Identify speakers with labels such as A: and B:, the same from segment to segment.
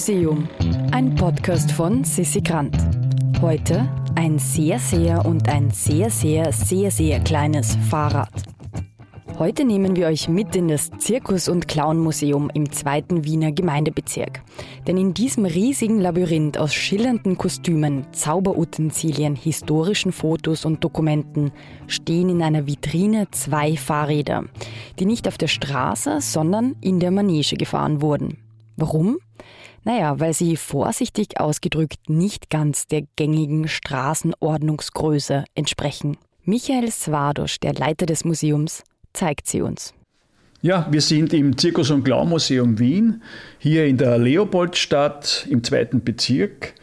A: Museum, ein Podcast von Sissi Grant. Heute ein sehr, sehr und ein sehr, sehr, sehr, sehr kleines Fahrrad. Heute nehmen wir euch mit in das Zirkus- und Clownmuseum im zweiten Wiener Gemeindebezirk. Denn in diesem riesigen Labyrinth aus schillernden Kostümen, Zauberutensilien, historischen Fotos und Dokumenten stehen in einer Vitrine zwei Fahrräder, die nicht auf der Straße, sondern in der Manege gefahren wurden. Warum? Naja, weil sie vorsichtig ausgedrückt nicht ganz der gängigen Straßenordnungsgröße entsprechen. Michael Swadosch, der Leiter des Museums, zeigt sie uns.
B: Ja, wir sind im Zirkus- und Clown-Museum Wien, hier in der Leopoldstadt im zweiten Bezirk.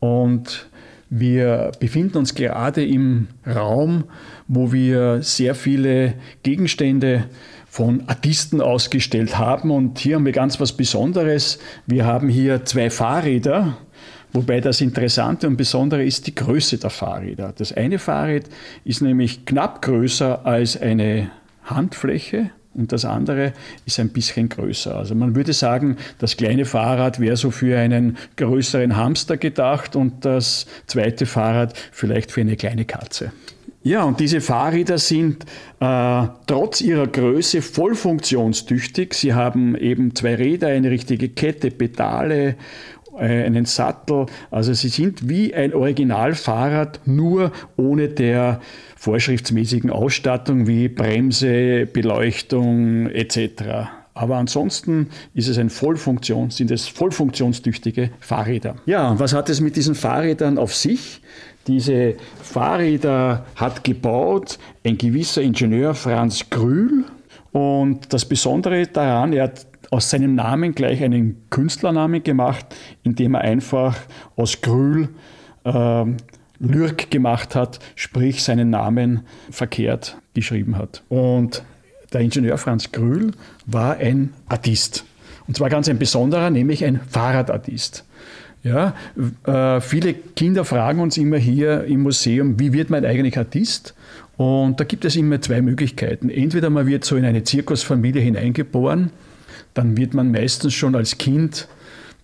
B: Und wir befinden uns gerade im Raum, wo wir sehr viele Gegenstände von Artisten ausgestellt haben. Und hier haben wir ganz was Besonderes. Wir haben hier zwei Fahrräder, wobei das Interessante und Besondere ist die Größe der Fahrräder. Das eine Fahrrad ist nämlich knapp größer als eine Handfläche und das andere ist ein bisschen größer. Also man würde sagen, das kleine Fahrrad wäre so für einen größeren Hamster gedacht und das zweite Fahrrad vielleicht für eine kleine Katze. Ja, und diese Fahrräder sind äh, trotz ihrer Größe voll funktionstüchtig. Sie haben eben zwei Räder, eine richtige Kette, Pedale äh, einen Sattel. Also sie sind wie ein Originalfahrrad, nur ohne der vorschriftsmäßigen Ausstattung wie Bremse, Beleuchtung etc. Aber ansonsten ist es ein Vollfunktion, sind es vollfunktionstüchtige Fahrräder. Ja, was hat es mit diesen Fahrrädern auf sich? Diese Fahrräder hat gebaut ein gewisser Ingenieur Franz Grühl. Und das Besondere daran, er hat aus seinem Namen gleich einen Künstlernamen gemacht, indem er einfach aus Grül äh, Lyrk gemacht hat, sprich seinen Namen verkehrt geschrieben hat. Und der Ingenieur Franz Grül war ein Artist. Und zwar ganz ein besonderer, nämlich ein Fahrradartist. Ja, äh, viele Kinder fragen uns immer hier im Museum, wie wird man eigentlich Artist? Und da gibt es immer zwei Möglichkeiten. Entweder man wird so in eine Zirkusfamilie hineingeboren, dann wird man meistens schon als Kind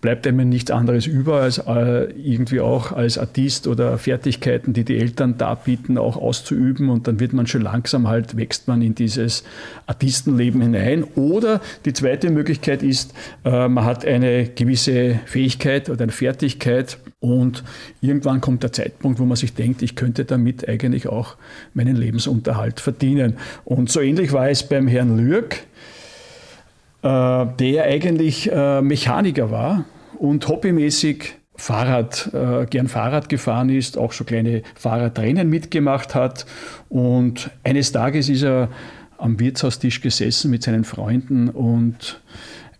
B: bleibt einem nichts anderes über, als äh, irgendwie auch als Artist oder Fertigkeiten, die die Eltern darbieten, auch auszuüben. Und dann wird man schon langsam halt, wächst man in dieses Artistenleben hinein. Oder die zweite Möglichkeit ist, äh, man hat eine gewisse Fähigkeit oder eine Fertigkeit und irgendwann kommt der Zeitpunkt, wo man sich denkt, ich könnte damit eigentlich auch meinen Lebensunterhalt verdienen. Und so ähnlich war es beim Herrn Lürk der eigentlich äh, Mechaniker war und hobbymäßig Fahrrad, äh, gern Fahrrad gefahren ist, auch so kleine Fahrradrennen mitgemacht hat. Und eines Tages ist er am Wirtshaustisch gesessen mit seinen Freunden und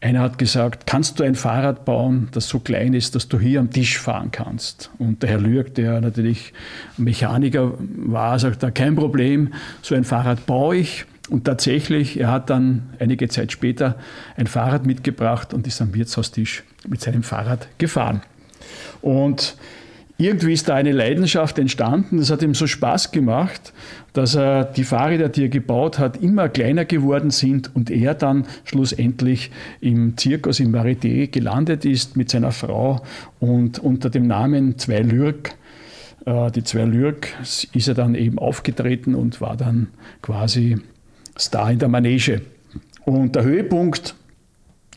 B: einer hat gesagt, kannst du ein Fahrrad bauen, das so klein ist, dass du hier am Tisch fahren kannst? Und der Herr Lürk, der natürlich Mechaniker war, sagt, kein Problem, so ein Fahrrad baue ich. Und tatsächlich, er hat dann einige Zeit später ein Fahrrad mitgebracht und ist am Wirtshaustisch mit seinem Fahrrad gefahren. Und irgendwie ist da eine Leidenschaft entstanden. Das hat ihm so Spaß gemacht, dass er die Fahrräder, die er gebaut hat, immer kleiner geworden sind und er dann schlussendlich im Zirkus im Varieté gelandet ist mit seiner Frau und unter dem Namen Zwei Lürk äh, die zwei Lürk ist er dann eben aufgetreten und war dann quasi Star in der Manege. Und der Höhepunkt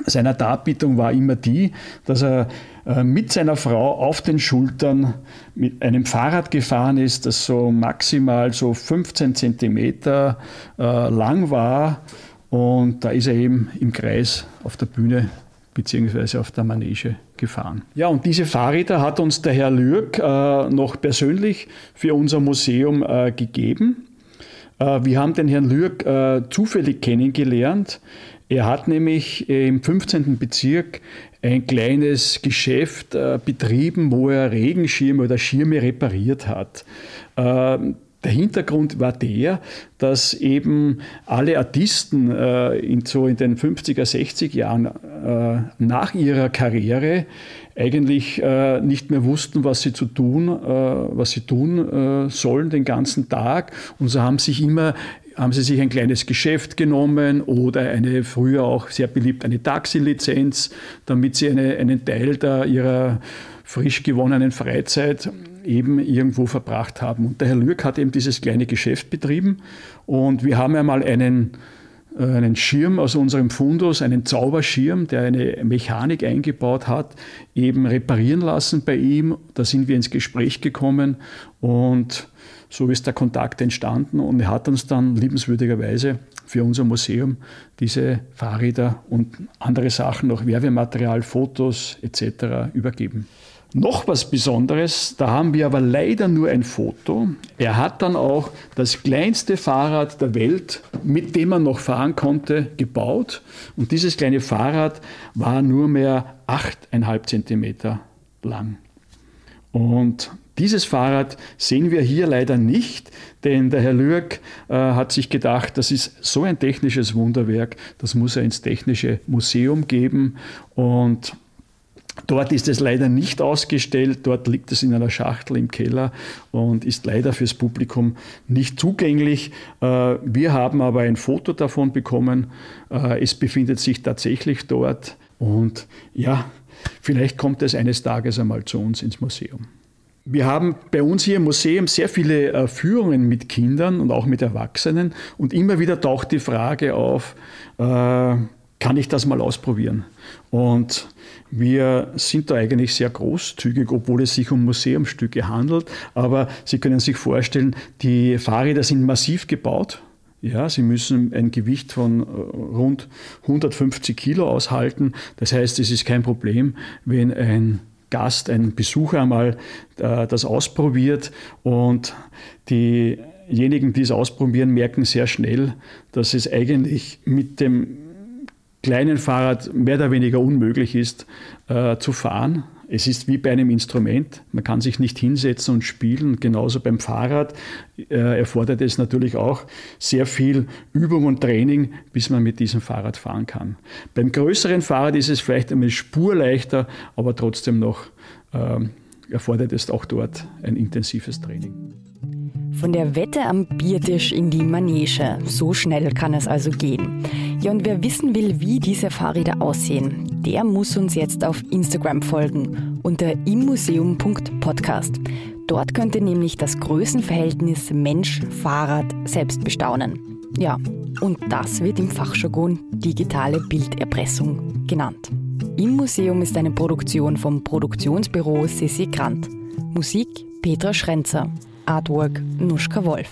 B: seiner Darbietung war immer die, dass er äh, mit seiner Frau auf den Schultern mit einem Fahrrad gefahren ist, das so maximal so 15 Zentimeter äh, lang war. Und da ist er eben im Kreis auf der Bühne bzw. auf der Manege gefahren. Ja, und diese Fahrräder hat uns der Herr Lürk äh, noch persönlich für unser Museum gegeben. Äh, wir haben den Herrn Lürk äh, zufällig kennengelernt. Er hat nämlich im 15. Bezirk ein kleines Geschäft äh, betrieben, wo er Regenschirme oder Schirme repariert hat. Der Hintergrund war der, dass eben alle Artisten äh, in, so in den 50er, 60er Jahren äh, nach ihrer Karriere eigentlich äh, nicht mehr wussten, was sie zu tun, äh, was sie tun äh, sollen den ganzen Tag. Und so haben sich immer haben sie sich ein kleines Geschäft genommen oder eine früher auch sehr beliebt eine Taxilizenz, damit sie eine, einen Teil der, ihrer frisch gewonnenen Freizeit eben irgendwo verbracht haben. Und der Herr Lürk hat eben dieses kleine Geschäft betrieben und wir haben einmal einen einen Schirm aus unserem Fundus, einen Zauberschirm, der eine Mechanik eingebaut hat, eben reparieren lassen bei ihm. Da sind wir ins Gespräch gekommen und so ist der Kontakt entstanden und er hat uns dann liebenswürdigerweise für unser Museum diese Fahrräder und andere Sachen, noch Werbematerial, Fotos etc. übergeben. Noch was Besonderes, da haben wir aber leider nur ein Foto. Er hat dann auch das kleinste Fahrrad der Welt, mit dem man noch fahren konnte, gebaut. Und dieses kleine Fahrrad war nur mehr 8,5 Zentimeter lang. Und dieses Fahrrad sehen wir hier leider nicht, denn der Herr Lürk äh, hat sich gedacht, das ist so ein technisches Wunderwerk, das muss er ins Technische Museum geben. Und Dort ist es leider nicht ausgestellt, dort liegt es in einer Schachtel im Keller und ist leider fürs Publikum nicht zugänglich. Äh, wir haben aber ein Foto davon bekommen. Äh, es befindet sich tatsächlich dort und ja, vielleicht kommt es eines Tages einmal zu uns ins Museum. Wir haben bei uns hier im Museum sehr viele äh, Führungen mit Kindern und auch mit Erwachsenen und immer wieder taucht die Frage auf, kann ich das mal ausprobieren? Und wir sind da eigentlich sehr großzügig, obwohl es sich um Museumstücke handelt. Aber Sie können sich vorstellen, die Fahrräder sind massiv gebaut. Ja, sie müssen ein Gewicht von äh, rund 150 Kilo aushalten. Das heißt, es ist kein Problem, wenn ein Gast, ein Besucher einmal äh, das ausprobiert und diejenigen, die es ausprobieren, merken sehr schnell, dass es eigentlich mit dem kleinen Fahrrad mehr oder weniger unmöglich ist äh, zu fahren. Es ist wie bei einem Instrument. Man kann sich nicht hinsetzen und spielen. Genauso beim Fahrrad äh, erfordert es natürlich auch sehr viel Übung und Training, bis man mit diesem Fahrrad fahren kann. Beim größeren Fahrrad ist es vielleicht eine Spur leichter, aber trotzdem noch äh, erfordert es auch dort ein intensives Training.
A: Von der Wette am Biertisch in die Manege. So schnell kann es also gehen. Ja, und wer wissen will, wie diese Fahrräder aussehen, der muss uns jetzt auf Instagram folgen unter immuseum.podcast. Dort könnt ihr nämlich das Größenverhältnis Mensch-Fahrrad selbst bestaunen. Ja, und das wird im Fachjargon digitale Bilderpressung genannt. Im Museum ist eine Produktion vom Produktionsbüro Sissi Grant. Musik Petra Schrenzer. Artwork Nuschka Wolf.